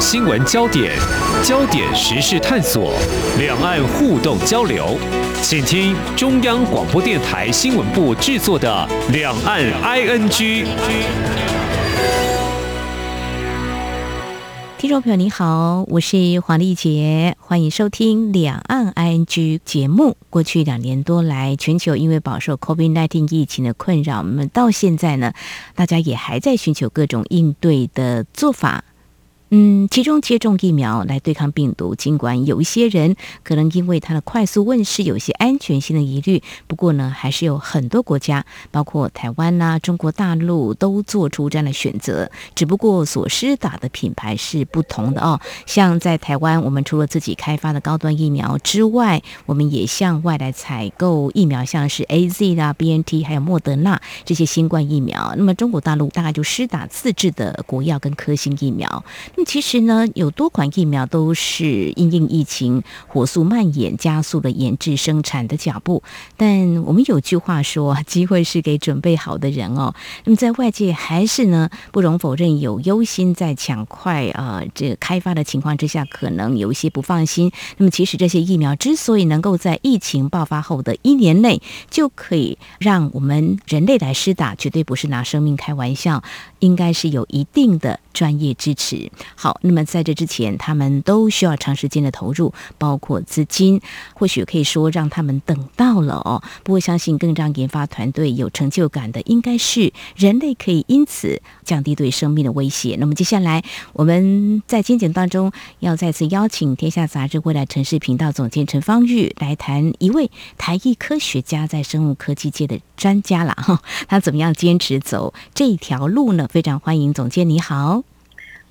新闻焦点，焦点时事探索，两岸互动交流，请听中央广播电台新闻部制作的《两岸 ING》。听众朋友，你好，我是黄丽杰，欢迎收听《两岸 ING》节目。过去两年多来，全球因为饱受 COVID-19 疫情的困扰，我们到现在呢，大家也还在寻求各种应对的做法。嗯，其中接种疫苗来对抗病毒，尽管有一些人可能因为它的快速问世有些安全性的疑虑，不过呢，还是有很多国家，包括台湾呐、中国大陆都做出这样的选择。只不过所施打的品牌是不同的哦。像在台湾，我们除了自己开发的高端疫苗之外，我们也向外来采购疫苗，像是 AZ 啦、BNT 还有莫德纳这些新冠疫苗。那么中国大陆大概就施打自制的国药跟科兴疫苗。其实呢，有多款疫苗都是因应疫情火速蔓延，加速了研制生产的脚步。但我们有句话说，机会是给准备好的人哦。那么在外界还是呢，不容否认有忧心在抢快啊、这个开发的情况之下，可能有一些不放心。那么其实这些疫苗之所以能够在疫情爆发后的一年内就可以让我们人类来施打，绝对不是拿生命开玩笑，应该是有一定的专业支持。好，那么在这之前，他们都需要长时间的投入，包括资金，或许可以说让他们等到了哦。不过，相信更让研发团队有成就感的，应该是人类可以因此降低对生命的威胁。那么接下来，我们在今天当中要再次邀请《天下杂志》未来城市频道总监陈芳玉来谈一位台裔科学家在生物科技界的专家了哈。他怎么样坚持走这条路呢？非常欢迎总监，你好。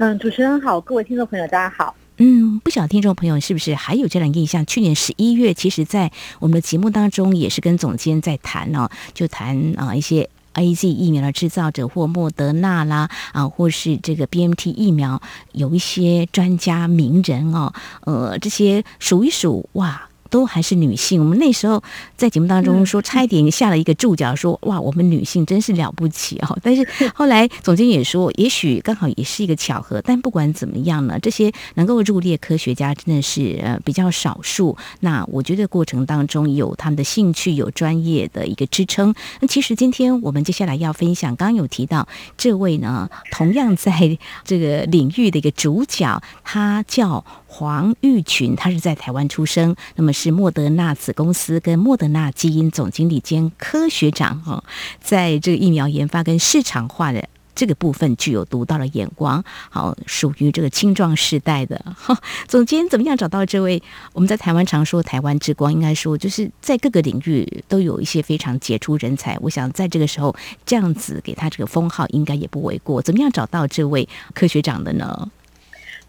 嗯，主持人好，各位听众朋友，大家好。嗯，不晓得听众朋友是不是还有这样印象？去年十一月，其实，在我们的节目当中，也是跟总监在谈哦，就谈啊一些 AZ 疫苗的制造者或莫德纳啦啊，或是这个 B M T 疫苗，有一些专家名人哦，呃，这些数一数哇。都还是女性，我们那时候在节目当中说，差一点下了一个注脚，说 哇，我们女性真是了不起哦。但是后来总监也说，也许刚好也是一个巧合。但不管怎么样呢，这些能够入列科学家真的是呃比较少数。那我觉得过程当中有他们的兴趣，有专业的一个支撑。那其实今天我们接下来要分享，刚刚有提到这位呢，同样在这个领域的一个主角，他叫。黄玉群，他是在台湾出生，那么是莫德纳子公司跟莫德纳基因总经理兼科学长哈，在这个疫苗研发跟市场化的这个部分具有独到的眼光，好，属于这个青壮世代的哈。总监怎么样找到这位？我们在台湾常说台湾之光，应该说就是在各个领域都有一些非常杰出人才。我想在这个时候这样子给他这个封号，应该也不为过。怎么样找到这位科学长的呢？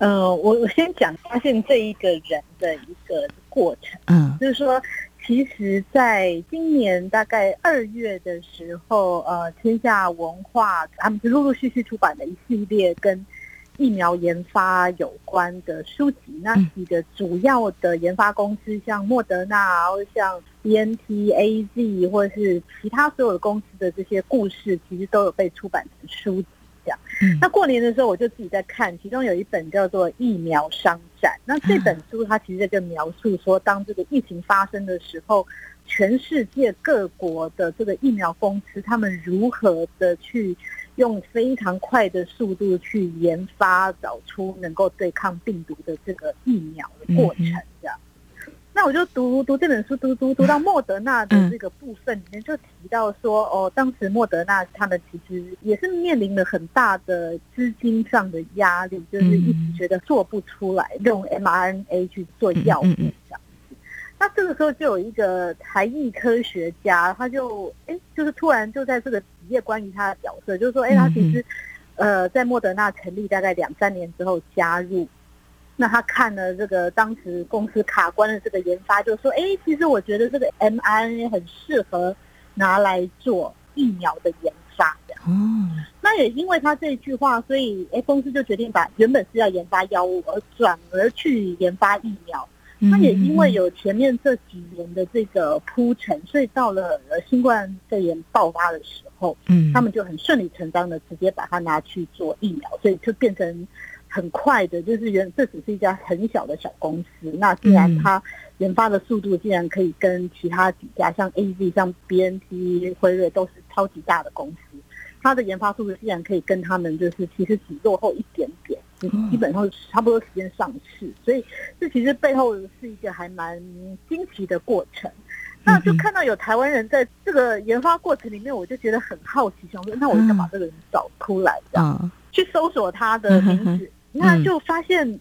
呃，我我先讲发现这一个人的一个过程，嗯，就是说，其实在今年大概二月的时候，呃，天下文化他们是陆陆续续出版了一系列跟疫苗研发有关的书籍，那几个主要的研发公司，像莫德纳，或者像 BNT、AZ，或者是其他所有的公司的这些故事，其实都有被出版成书籍。这样，那过年的时候我就自己在看，其中有一本叫做《疫苗商战》。那这本书它其实就描述说，当这个疫情发生的时候，全世界各国的这个疫苗公司，他们如何的去用非常快的速度去研发，找出能够对抗病毒的这个疫苗的过程，这样。那我就读读这本书，读读读到莫德纳的这个部分里面，就提到说，哦，当时莫德纳他们其实也是面临了很大的资金上的压力，就是一直觉得做不出来用 mRNA 去做药物这样子。那这个时候就有一个台裔科学家，他就哎，就是突然就在这个企业关于他的角色，就是说，哎，他其实呃在莫德纳成立大概两三年之后加入。那他看了这个当时公司卡关的这个研发，就说：“哎，其实我觉得这个 mRNA 很适合拿来做疫苗的研发。”这样。嗯。那也因为他这一句话，所以哎，公司就决定把原本是要研发药物，而转而去研发疫苗。那也因为有前面这几年的这个铺陈，所以到了新冠肺炎爆发的时候，嗯，他们就很顺理成章的直接把它拿去做疫苗，所以就变成。很快的，就是原这只是一家很小的小公司，那既然它研发的速度竟然可以跟其他几家像 AZ、像 BNT、辉瑞都是超级大的公司，它的研发速度竟然可以跟他们就是其实只落后一点点，基本上差不多时间上市，所以这其实背后是一个还蛮惊奇的过程。那就看到有台湾人在这个研发过程里面，我就觉得很好奇，想说那我就把这个人找出来，这样去搜索他的名字，那就发现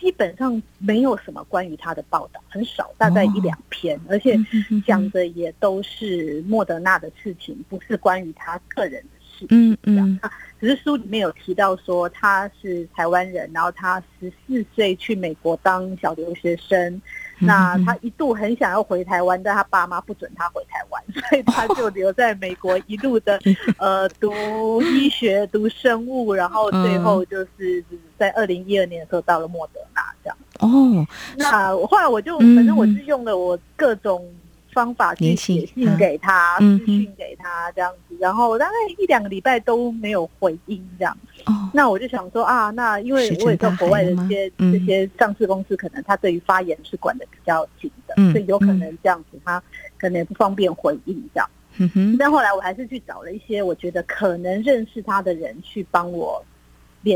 基本上没有什么关于他的报道，很少，大概一两篇，而且讲的也都是莫德纳的事情，不是关于他个人的事情，嗯嗯。只是书里面有提到说他是台湾人，然后他十四岁去美国当小留学生。那他一度很想要回台湾，但他爸妈不准他回台湾，所以他就留在美国，一路的 呃读医学、读生物，然后最后就是在二零一二年的时候到了莫德纳这样。哦，那后来我就反正我是用了我各种。方法去写信给他，私信给他这样子，然后大概一两个礼拜都没有回音这样。哦，那我就想说啊，那因为我也知道国外的一些这些上市公司，可能他对于发言是管的比较紧的，所以有可能这样子，他可能也不方便回应这样。嗯哼。但后来我还是去找了一些我觉得可能认识他的人去帮我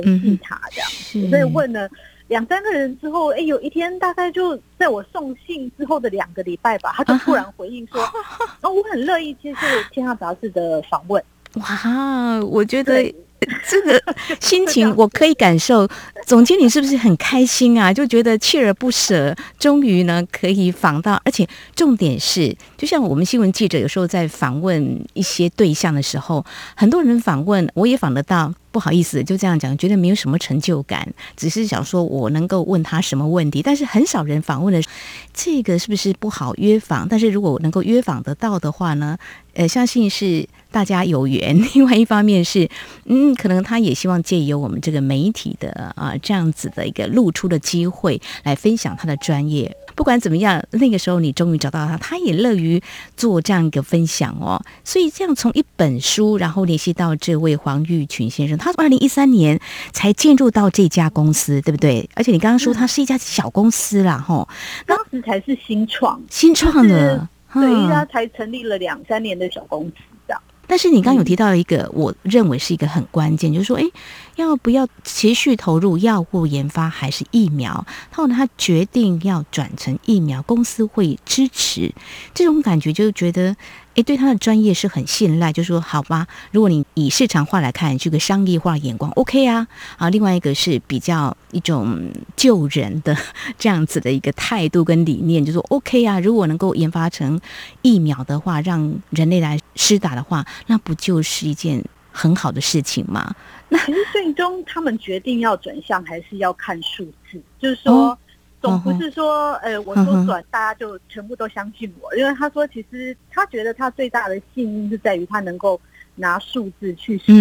联系他这样，所以问了。两三个人之后，哎，有一天大概就在我送信之后的两个礼拜吧，他就突然回应说：“哦，我很乐意接受《天下杂志》的访问。”哇，我觉得。这个心情我可以感受，总经理是不是很开心啊？就觉得锲而不舍，终于呢可以访到，而且重点是，就像我们新闻记者有时候在访问一些对象的时候，很多人访问我也访得到，不好意思，就这样讲，觉得没有什么成就感，只是想说我能够问他什么问题，但是很少人访问的这个是不是不好约访？但是如果能够约访得到的话呢，呃，相信是。大家有缘，另外一方面是，嗯，可能他也希望借由我们这个媒体的啊这样子的一个露出的机会，来分享他的专业。不管怎么样，那个时候你终于找到他，他也乐于做这样一个分享哦。所以这样从一本书，然后联系到这位黄玉群先生，他从二零一三年才进入到这家公司，对不对？而且你刚刚说他是一家小公司啦，吼，当时才是新创，新创的，对，他才成立了两三年的小公司。但是你刚刚有提到一个，我认为是一个很关键，就是说，诶，要不要持续投入药物研发还是疫苗？然后他决定要转成疫苗，公司会支持，这种感觉就觉得。诶，对他的专业是很信赖，就说好吧。如果你以市场化来看，这个商业化眼光 OK 啊。啊，另外一个是比较一种救人的这样子的一个态度跟理念，就说 OK 啊。如果能够研发成疫苗的话，让人类来施打的话，那不就是一件很好的事情吗？那其实最终他们决定要转向，还是要看数字，就是说。哦总不是说，呃，我说转，大家就全部都相信我，因为他说，其实他觉得他最大的幸运是在于他能够拿数字去说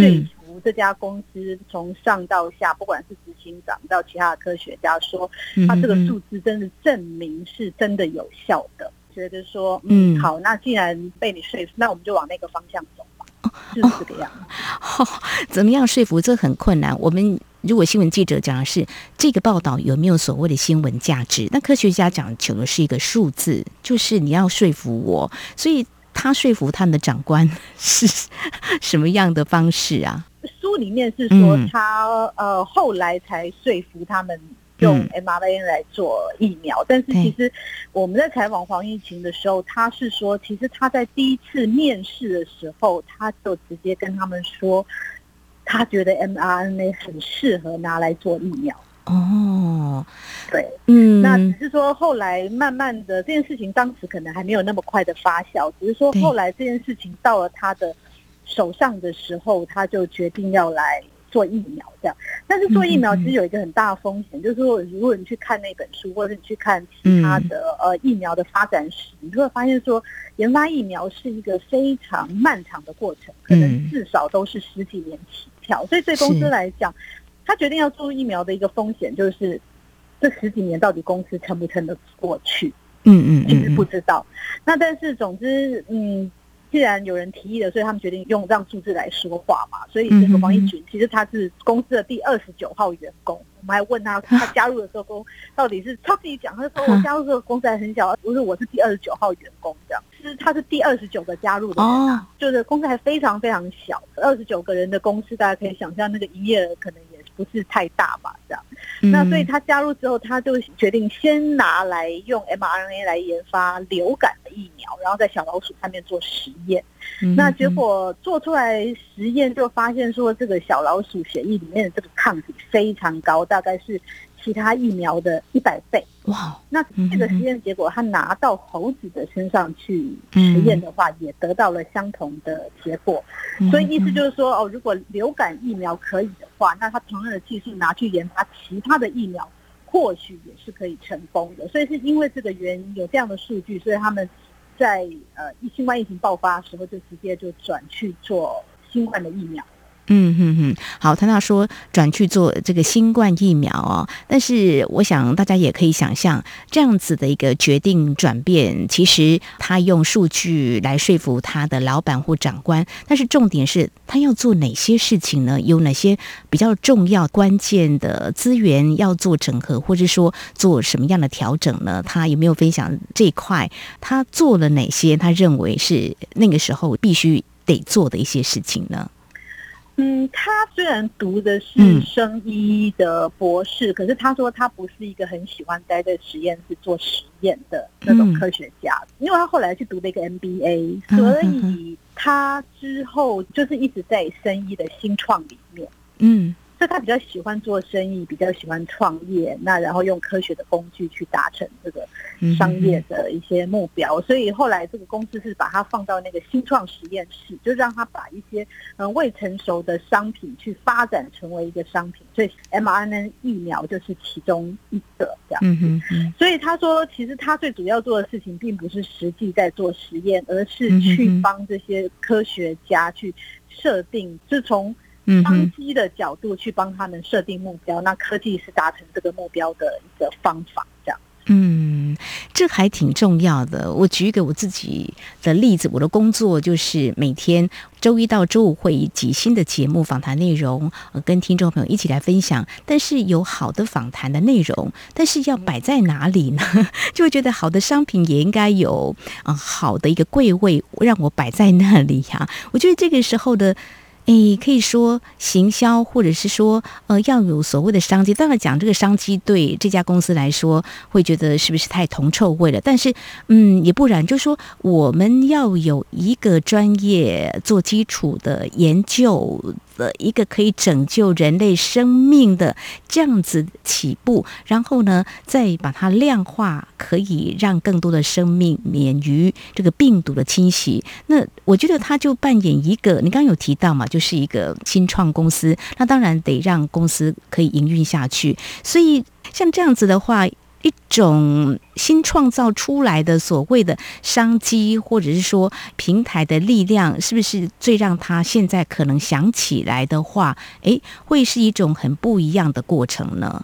服这家公司，从上到下，不管是执行长到其他的科学家，说他这个数字真的证明是真的有效的，觉得说，嗯，好，那既然被你说服，那我们就往那个方向走吧，就是这个样。好，怎么样说服？这很困难。我们。如果新闻记者讲的是这个报道有没有所谓的新闻价值，那科学家讲求的是一个数字，就是你要说服我，所以他说服他们的长官 是什么样的方式啊？书里面是说他、嗯、呃后来才说服他们用 mRNA 来做疫苗，嗯、但是其实我们在采访黄玉群的时候，他是说其实他在第一次面试的时候，他就直接跟他们说。他觉得 mRNA 很适合拿来做疫苗。哦，对，嗯，那只是说后来慢慢的这件事情，当时可能还没有那么快的发酵，只是说后来这件事情到了他的手上的时候，他就决定要来做疫苗这样。但是做疫苗其实有一个很大的风险，嗯、就是说如果你去看那本书，或者你去看其他的、嗯、呃疫苗的发展史，你会发现说研发疫苗是一个非常漫长的过程，可能至少都是十几年起跳。所以对公司来讲，他决定要做疫苗的一个风险就是，这十几年到底公司撑不撑得过去？嗯嗯，其实不知道。那但是总之，嗯，既然有人提议了，所以他们决定用这样数字来说话嘛。所以这个王一群其实他是公司的第二十九号员工。我们还问他，他加入的时候公到底是他自己讲，他说我加入这个公司还很小，不是我是第二十九号员工这样。其实他是第二十九个加入的人啊，就是公司还非常非常小，二十九个人的公司，大家可以想象那个营业额可能也不是太大吧，这样。那所以他加入之后，他就决定先拿来用 mRNA 来研发流感的疫苗，然后在小老鼠上面做实验。那结果做出来实验就发现说，这个小老鼠血液里面的这个抗体非常高，大概是其他疫苗的一百倍。哇！那这个实验结果，他拿到猴子的身上去实验的话，也得到了相同的结果。所以意思就是说，哦，如果流感疫苗可以的话，那他同样的技术拿去研发其他的疫苗，或许也是可以成功的。所以是因为这个原因有这样的数据，所以他们在呃新冠疫情爆发的时候，就直接就转去做新冠的疫苗。嗯哼哼，好，谈到说转去做这个新冠疫苗哦，但是我想大家也可以想象这样子的一个决定转变，其实他用数据来说服他的老板或长官，但是重点是他要做哪些事情呢？有哪些比较重要关键的资源要做整合，或者说做什么样的调整呢？他有没有分享这一块？他做了哪些？他认为是那个时候必须得做的一些事情呢？嗯，他虽然读的是生医的博士，嗯，可是他说他不是一个很喜欢待在实验室做实验的那种科学家，嗯，因为他后来去读了一个 MBA，所以他之后就是一直在生医的新创里面。嗯。所以他比较喜欢做生意，比较喜欢创业，那然后用科学的工具去达成这个商业的一些目标。所以后来这个公司是把它放到那个新创实验室，就让他把一些嗯未成熟的商品去发展成为一个商品。所以 mRNA 疫苗就是其中一个这样。嗯嗯。所以他说，其实他最主要做的事情，并不是实际在做实验，而是去帮这些科学家去设定，就从。商机的角度去帮他们设定目标，那科技是达成这个目标的一个方法，这样。嗯，这还挺重要的。我举一个我自己的例子，我的工作就是每天周一到周五会以几新的节目访谈内容，跟听众朋友一起来分享。但是有好的访谈的内容，但是要摆在哪里呢？就会觉得好的商品也应该有啊好的一个柜位，让我摆在那里呀、啊。我觉得这个时候的。诶，可以说行销，或者是说，呃，要有所谓的商机。当然，讲这个商机对这家公司来说，会觉得是不是太铜臭味了？但是，嗯，也不然，就是说我们要有一个专业做基础的研究。的一个可以拯救人类生命的这样子起步，然后呢，再把它量化，可以让更多的生命免于这个病毒的侵袭。那我觉得他就扮演一个，你刚刚有提到嘛，就是一个新创公司，那当然得让公司可以营运下去。所以像这样子的话。一种新创造出来的所谓的商机，或者是说平台的力量，是不是最让他现在可能想起来的话，诶，会是一种很不一样的过程呢？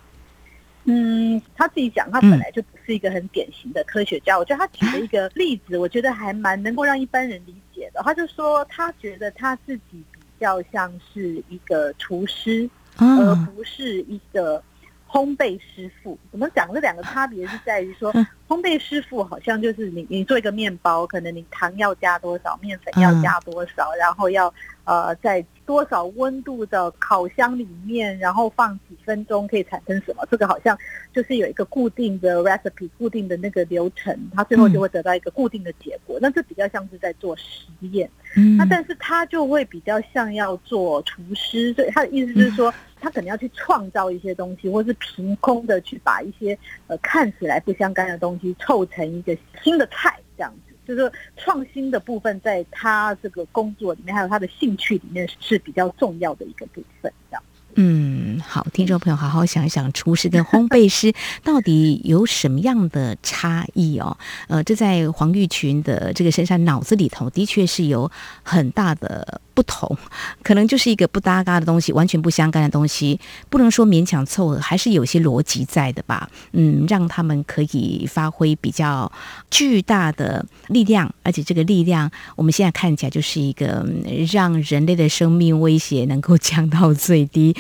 嗯，他自己讲，他本来就不是一个很典型的科学家。嗯、我觉得他举了一个例子，我觉得还蛮能够让一般人理解的。他就说，他觉得他自己比较像是一个厨师，嗯、而不是一个。烘焙师傅怎么讲？这两个差别是在于说，烘焙师傅好像就是你，你做一个面包，可能你糖要加多少，面粉要加多少，然后要呃在多少温度的烤箱里面，然后放几分钟可以产生什么？这个好像就是有一个固定的 recipe，固定的那个流程，它最后就会得到一个固定的结果。那这比较像是在做实验，那但是他就会比较像要做厨师，所以他的意思就是说。他可能要去创造一些东西，或是凭空的去把一些呃看起来不相干的东西凑成一个新的菜，这样子，就是创新的部分在他这个工作里面，还有他的兴趣里面是比较重要的一个部分，这样。嗯，好，听众朋友，好好想一想，厨师跟烘焙师到底有什么样的差异哦？呃，这在黄玉群的这个身上脑子里头，的确是有很大的。不同，可能就是一个不搭嘎的东西，完全不相干的东西，不能说勉强凑合，还是有些逻辑在的吧。嗯，让他们可以发挥比较巨大的力量，而且这个力量，我们现在看起来就是一个让人类的生命威胁能够降到最低。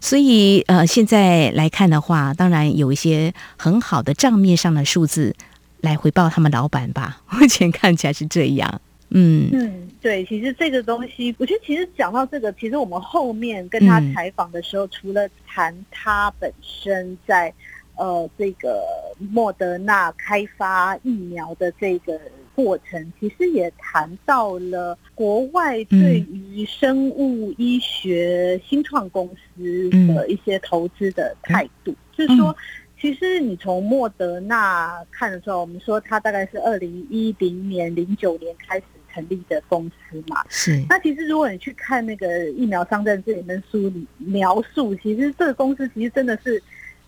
所以，呃，现在来看的话，当然有一些很好的账面上的数字来回报他们老板吧。目前看起来是这样。嗯嗯，对，其实这个东西，我觉得其实讲到这个，其实我们后面跟他采访的时候，嗯、除了谈他本身在呃这个莫德纳开发疫苗的这个过程，其实也谈到了国外对于生物医学新创公司的一些投资的态度，嗯、就是说。其实你从莫德纳看的时候，我们说它大概是二零一零年、零九年开始成立的公司嘛。是。那其实如果你去看那个疫苗商战这里面书里描述，其实这个公司其实真的是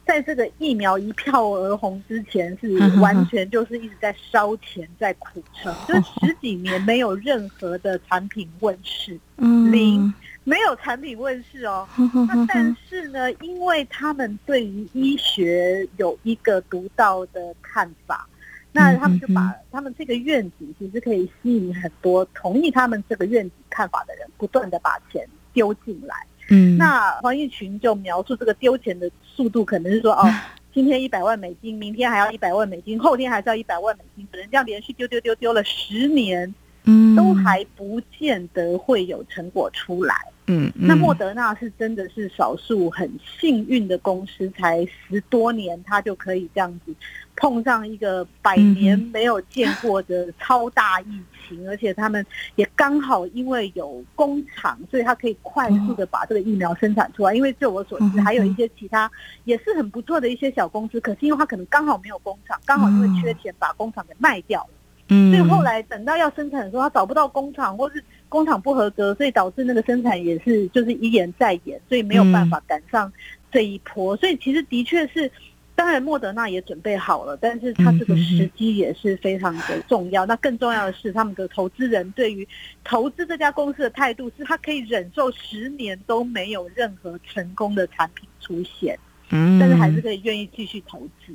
在这个疫苗一票而红之前，是完全就是一直在烧钱在苦撑，就十几年没有任何的产品问世，零。没有产品问世哦，那但是呢，因为他们对于医学有一个独到的看法，那他们就把他们这个愿景其实可以吸引很多同意他们这个愿景看法的人，不断的把钱丢进来。嗯，那黄义群就描述这个丢钱的速度，可能是说哦，今天一百万美金，明天还要一百万美金，后天还是要一百万美金，可能这样连续丢丢丢丢了十年，嗯，都还不见得会有成果出来。嗯，嗯，那莫德纳是真的是少数很幸运的公司，才十多年，他就可以这样子碰上一个百年没有见过的超大疫情，而且他们也刚好因为有工厂，所以他可以快速的把这个疫苗生产出来。因为就我所知，还有一些其他也是很不错的一些小公司，可是因为他可能刚好没有工厂，刚好因为缺钱把工厂给卖掉了。嗯，所以后来等到要生产的时候，他找不到工厂，或是工厂不合格，所以导致那个生产也是就是一延再延，所以没有办法赶上这一波。所以其实的确是，当然莫德纳也准备好了，但是他这个时机也是非常的重要。那更重要的是，他们的投资人对于投资这家公司的态度，是他可以忍受十年都没有任何成功的产品出现，嗯，但是还是可以愿意继续投资。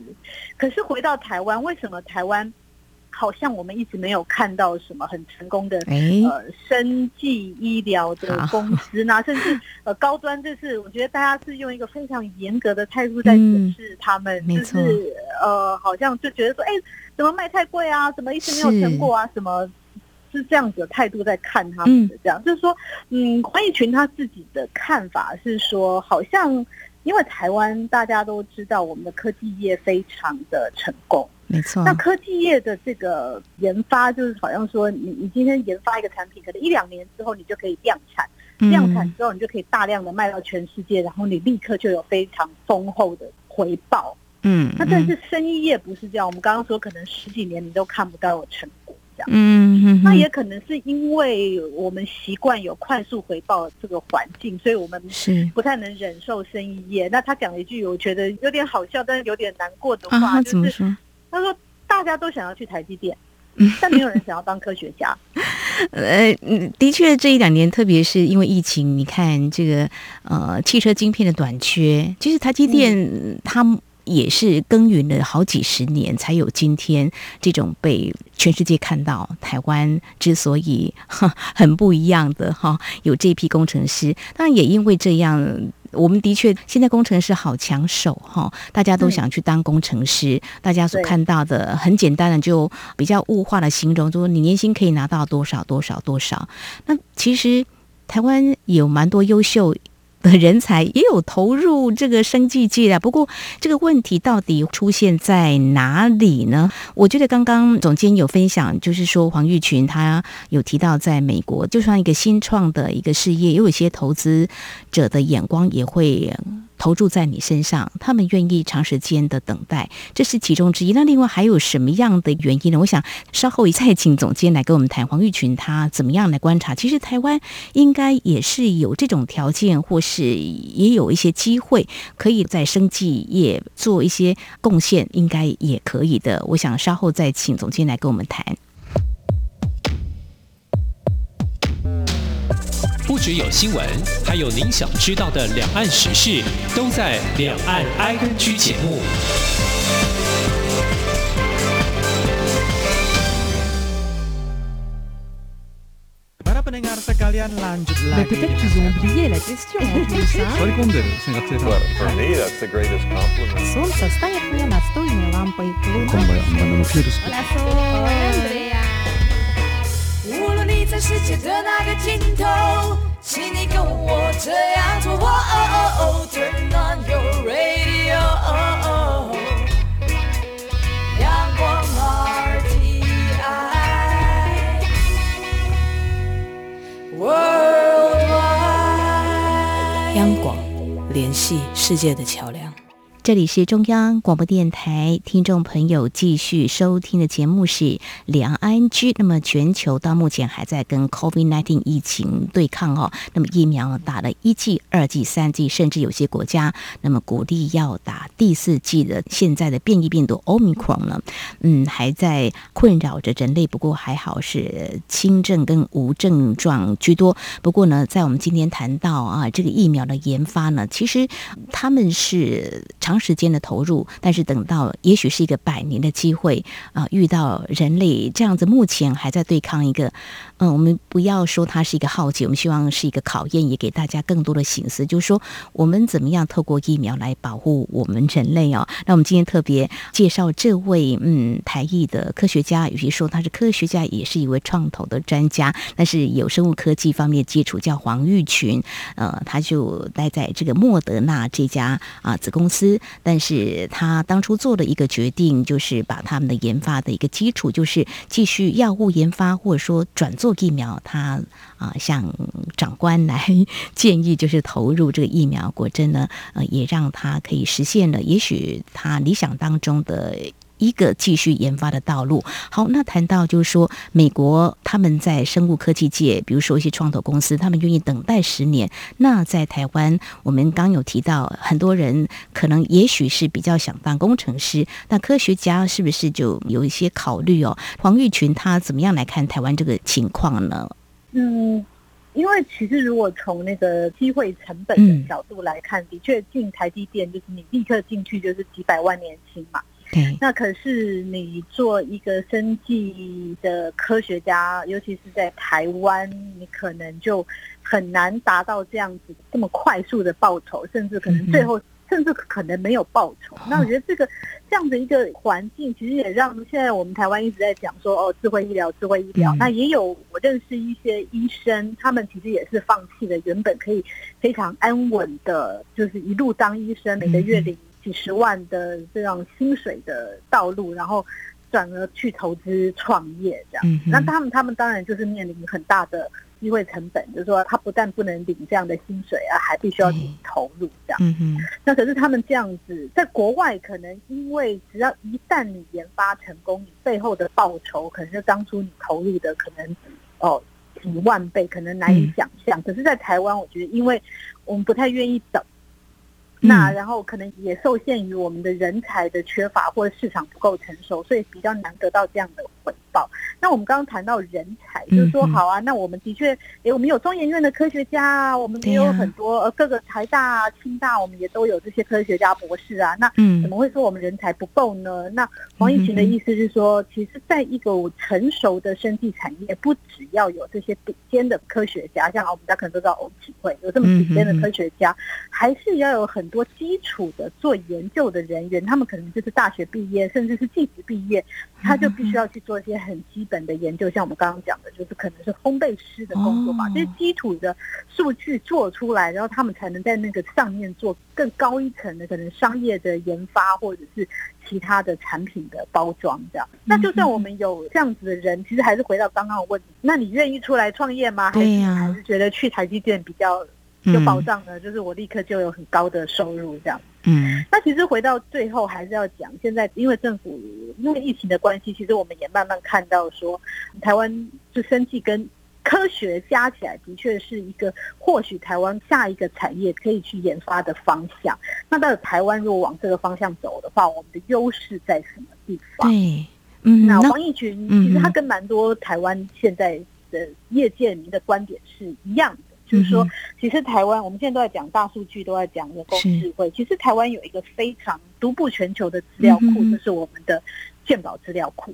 可是回到台湾，为什么台湾？好像我们一直没有看到什么很成功的呃生技医疗的公司呢，甚至呃高端，就是我觉得大家是用一个非常严格的态度在审视他们，就是呃好像就觉得说，哎，怎么卖太贵啊？怎么一直没有成果啊？什么是这样子的态度在看他们的？这样就是说，嗯，黄义群他自己的看法是说，好像因为台湾大家都知道，我们的科技业非常的成功。没错，那科技业的这个研发，就是好像说你，你你今天研发一个产品，可能一两年之后你就可以量产，量产之后你就可以大量的卖到全世界，然后你立刻就有非常丰厚的回报。嗯，那但是生意业不是这样，我们刚刚说可能十几年你都看不到有成果这样。嗯，那也可能是因为我们习惯有快速回报这个环境，所以我们是不太能忍受生意业。那他讲了一句我觉得有点好笑，但是有点难过的话，就是。他说：“大家都想要去台积电，但没有人想要当科学家。呃，的确，这一两年，特别是因为疫情，你看这个呃汽车晶片的短缺，其实台积电它也是耕耘了好几十年，才有今天这种被全世界看到。台湾之所以 很不一样的哈，有这批工程师，当然也因为这样。”我们的确，现在工程师好抢手哈，大家都想去当工程师。嗯、大家所看到的很简单的，就比较物化的形容，就是你年薪可以拿到多少多少多少。那其实台湾有蛮多优秀的人才也有投入这个生计界啊，不过这个问题到底出现在哪里呢？我觉得刚刚总监有分享，就是说黄玉群他有提到，在美国，就算一个新创的一个事业，也有一些投资者的眼光也会。投注在你身上，他们愿意长时间的等待，这是其中之一。那另外还有什么样的原因呢？我想稍后再请总监来跟我们谈黄玉群他怎么样来观察。其实台湾应该也是有这种条件，或是也有一些机会，可以在生技业做一些贡献，应该也可以的。我想稍后再请总监来跟我们谈。只有新闻，还有您想知道的两岸时事，都在《两岸 ING》节目。无论你世界的那个尽头请你跟我这样做。哦哦哦 turn on your radio 阳光 RTI，阳光联系世界的桥梁。这里是中央广播电台，听众朋友继续收听的节目是两岸居。那么全球到目前还在跟 COVID-19 疫情对抗哦。那么疫苗打了一剂、二剂、三剂，甚至有些国家那么鼓励要打第四剂的。现在的变异病毒 Omicron 呢，嗯，还在困扰着人类。不过还好是轻症跟无症状居多。不过呢，在我们今天谈到啊，这个疫苗的研发呢，其实他们是长。时间的投入，但是等到也许是一个百年的机会啊，遇到人类这样子，目前还在对抗一个，嗯，我们不要说它是一个浩劫，我们希望是一个考验，也给大家更多的省思，就是说我们怎么样透过疫苗来保护我们人类哦。那我们今天特别介绍这位嗯台裔的科学家，与其说他是科学家，也是一位创投的专家，但是有生物科技方面基础，叫黄玉群，呃，他就待在这个莫德纳这家啊子公司。但是他当初做了一个决定，就是把他们的研发的一个基础，就是继续药物研发，或者说转做疫苗。他啊，向长官来 建议，就是投入这个疫苗。果真呢，呃，也让他可以实现了，也许他理想当中的。一个继续研发的道路。好，那谈到就是说，美国他们在生物科技界，比如说一些创投公司，他们愿意等待十年。那在台湾，我们刚有提到，很多人可能也许是比较想当工程师，那科学家是不是就有一些考虑哦？黄玉群他怎么样来看台湾这个情况呢？嗯，因为其实如果从那个机会成本的角度来看，嗯、的确进台积电就是你立刻进去就是几百万年薪嘛。对那可是你做一个生计的科学家，尤其是在台湾，你可能就很难达到这样子这么快速的报酬，甚至可能最后甚至可能没有报酬。嗯、那我觉得这个这样的一个环境，其实也让现在我们台湾一直在讲说哦，智慧医疗，智慧医疗。嗯、那也有我认识一些医生，他们其实也是放弃了原本可以非常安稳的，就是一路当医生，每个月领。几十万的这样薪水的道路，然后转而去投资创业这样，嗯、那他们他们当然就是面临很大的机会成本，就是说他不但不能领这样的薪水啊，还必须要投入这样。嗯、那可是他们这样子，在国外可能因为只要一旦你研发成功，你背后的报酬可能就当初你投入的可能哦几万倍，可能难以想象。嗯、可是，在台湾，我觉得因为我们不太愿意等。那然后可能也受限于我们的人才的缺乏，或者市场不够成熟，所以比较难得到这样的回报。那我们刚刚谈到人才，就是说好啊，那我们的确，诶，我们有中研院的科学家啊，我们也有很多呃各个台大啊、清大，我们也都有这些科学家博士啊。那怎么会说我们人才不够呢？那黄奕群的意思是说，其实在一个成熟的生技产业，不只要有这些顶尖的科学家，像我们大家可能都知道欧启慧有这么顶尖的科学家，还是要有很多基础的做研究的人员，他们可能就是大学毕业，甚至是技职毕业，他就必须要去做一些很基本的研究，像我们刚刚讲的，就是可能是烘焙师的工作吧，这些基础的数据做出来，然后他们才能在那个上面做更高一层的可能商业的研发，或者是其他的产品的包装这样。那就算我们有这样子的人，其实还是回到刚刚的问题，那你愿意出来创业吗？还是还是觉得去台积电比较？有保障的，就是我立刻就有很高的收入这样。嗯，那其实回到最后还是要讲，现在因为政府因为疫情的关系，其实我们也慢慢看到说，台湾就生技跟科学加起来，的确是一个或许台湾下一个产业可以去研发的方向。那到底台湾如果往这个方向走的话，我们的优势在什么地方？对，嗯，那黄玉群其实他跟蛮多台湾现在的业界里面的观点是一样的。就是说，其实台湾我们现在都在讲大数据，都在讲人工智慧。其实台湾有一个非常独步全球的资料库，就是我们的健保资料库。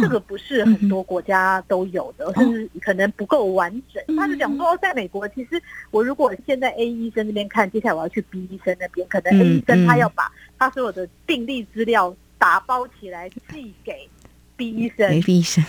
这个不是很多国家都有的，甚至可能不够完整。他就讲说，在美国，其实我如果现在 A 医生那边看，接下来我要去 B 医生那边，可能 A 医生他要把他所有的病例资料打包起来寄给 B 医生。B 医生。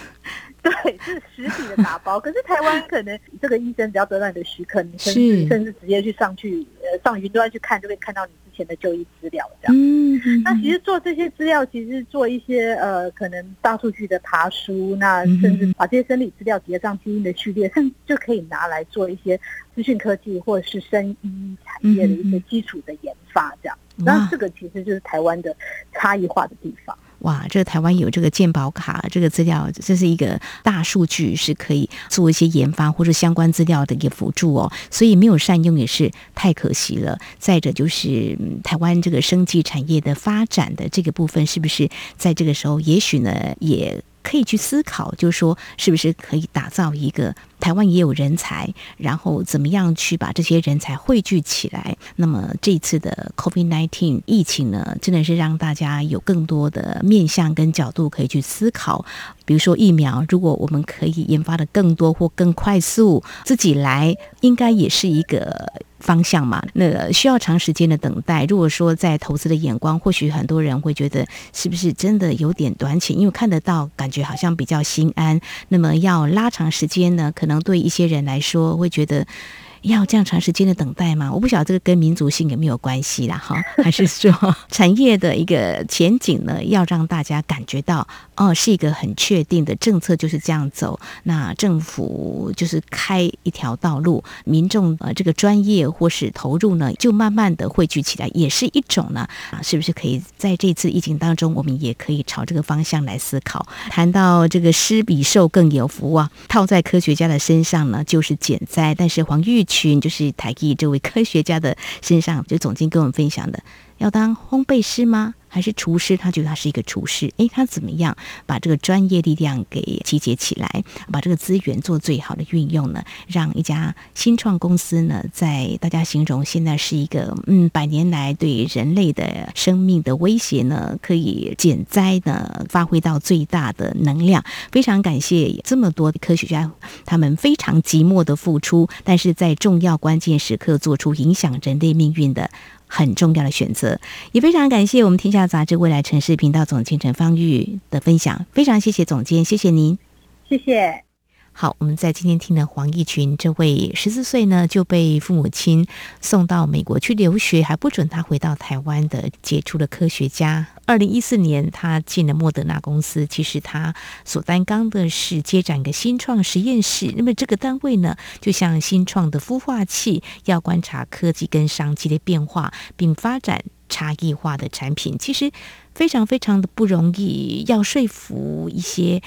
对，是实体的打包。可是台湾可能这个医生只要得到你的许可，你甚至甚至直接去上去呃上云端去看，就可以看到你之前的就医资料这样。嗯，那其实做这些资料，其实做一些呃可能大数据的爬书，那甚至把这些生理资料叠上基因的序列，甚至就可以拿来做一些资讯科技或者是生医产业的一些基础的研发这样。那这个其实就是台湾的差异化的地方。哇，这个台湾有这个健保卡，这个资料，这是一个大数据，是可以做一些研发或者相关资料的一个辅助哦。所以没有善用也是太可惜了。再者就是台湾这个生技产业的发展的这个部分，是不是在这个时候，也许呢也可以去思考，就是说是不是可以打造一个。台湾也有人才，然后怎么样去把这些人才汇聚起来？那么这次的 COVID-19 疫情呢，真的是让大家有更多的面向跟角度可以去思考。比如说疫苗，如果我们可以研发的更多或更快速，自己来，应该也是一个方向嘛。那需要长时间的等待。如果说在投资的眼光，或许很多人会觉得是不是真的有点短浅？因为看得到，感觉好像比较心安。那么要拉长时间呢？可能对一些人来说，会觉得要这样长时间的等待吗？我不晓得这个跟民族性有没有关系啦，哈，还是说 产业的一个前景呢？要让大家感觉到。哦，是一个很确定的政策，就是这样走。那政府就是开一条道路，民众呃这个专业或是投入呢，就慢慢的汇聚起来，也是一种呢啊，是不是可以在这次疫情当中，我们也可以朝这个方向来思考？谈到这个施比受更有福啊，套在科学家的身上呢，就是减灾。但是黄玉群就是台艺这位科学家的身上，就总经跟我们分享的，要当烘焙师吗？还是厨师，他觉得他是一个厨师。诶，他怎么样把这个专业力量给集结起来，把这个资源做最好的运用呢？让一家新创公司呢，在大家形容现在是一个嗯，百年来对人类的生命的威胁呢，可以减灾呢，发挥到最大的能量。非常感谢这么多科学家，他们非常寂寞的付出，但是在重要关键时刻做出影响人类命运的。很重要的选择，也非常感谢我们天下杂志未来城市频道总监陈方玉的分享，非常谢谢总监，谢谢您，谢谢。好，我们在今天听了黄奕群这位十四岁呢就被父母亲送到美国去留学，还不准他回到台湾的杰出的科学家。二零一四年他进了莫德纳公司，其实他所担纲的是接展一个新创实验室。那么这个单位呢，就像新创的孵化器，要观察科技跟商机的变化，并发展差异化的产品。其实非常非常的不容易，要说服一些。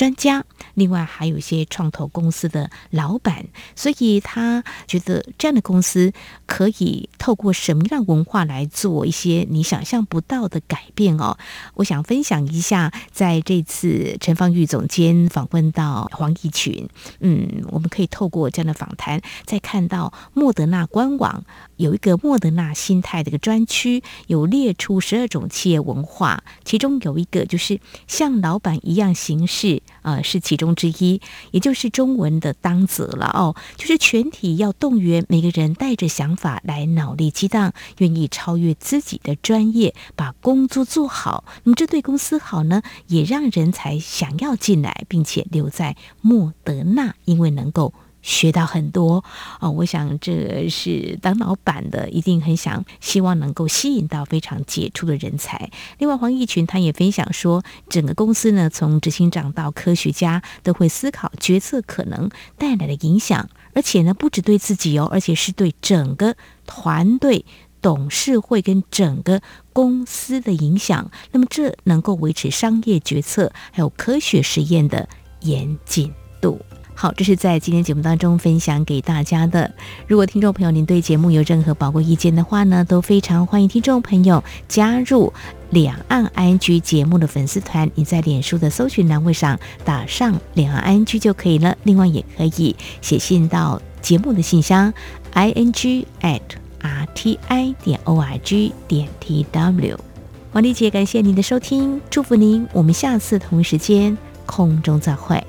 专家，另外还有一些创投公司的老板，所以他觉得这样的公司可以透过什么样文化来做一些你想象不到的改变哦。我想分享一下，在这次陈芳玉总监访问到黄奕群，嗯，我们可以透过这样的访谈，再看到莫德纳官网有一个莫德纳心态的一个专区，有列出十二种企业文化，其中有一个就是像老板一样行事。呃，是其中之一，也就是中文的当责了哦，就是全体要动员每个人带着想法来脑力激荡，愿意超越自己的专业，把工作做好。那么这对公司好呢，也让人才想要进来，并且留在莫德纳，因为能够。学到很多啊、我想这是当老板的一定很想希望能够吸引到非常杰出的人才。另外，黄奕群他也分享说，整个公司呢，从执行长到科学家都会思考决策可能带来的影响，而且呢，不只对自己哦，而且是对整个团队、董事会跟整个公司的影响。那么，这能够维持商业决策还有科学实验的严谨度。好，这是在今天节目当中分享给大家的。如果听众朋友您对节目有任何宝贵意见的话呢，都非常欢迎听众朋友加入两岸 ING 节目的粉丝团。你在脸书的搜寻栏位上打上两岸 ING 就可以了。另外，也可以写信到节目的信箱 i n g at r t i 点 o r g 点 t w。王丽姐，感谢您的收听，祝福您，我们下次同一时间空中再会。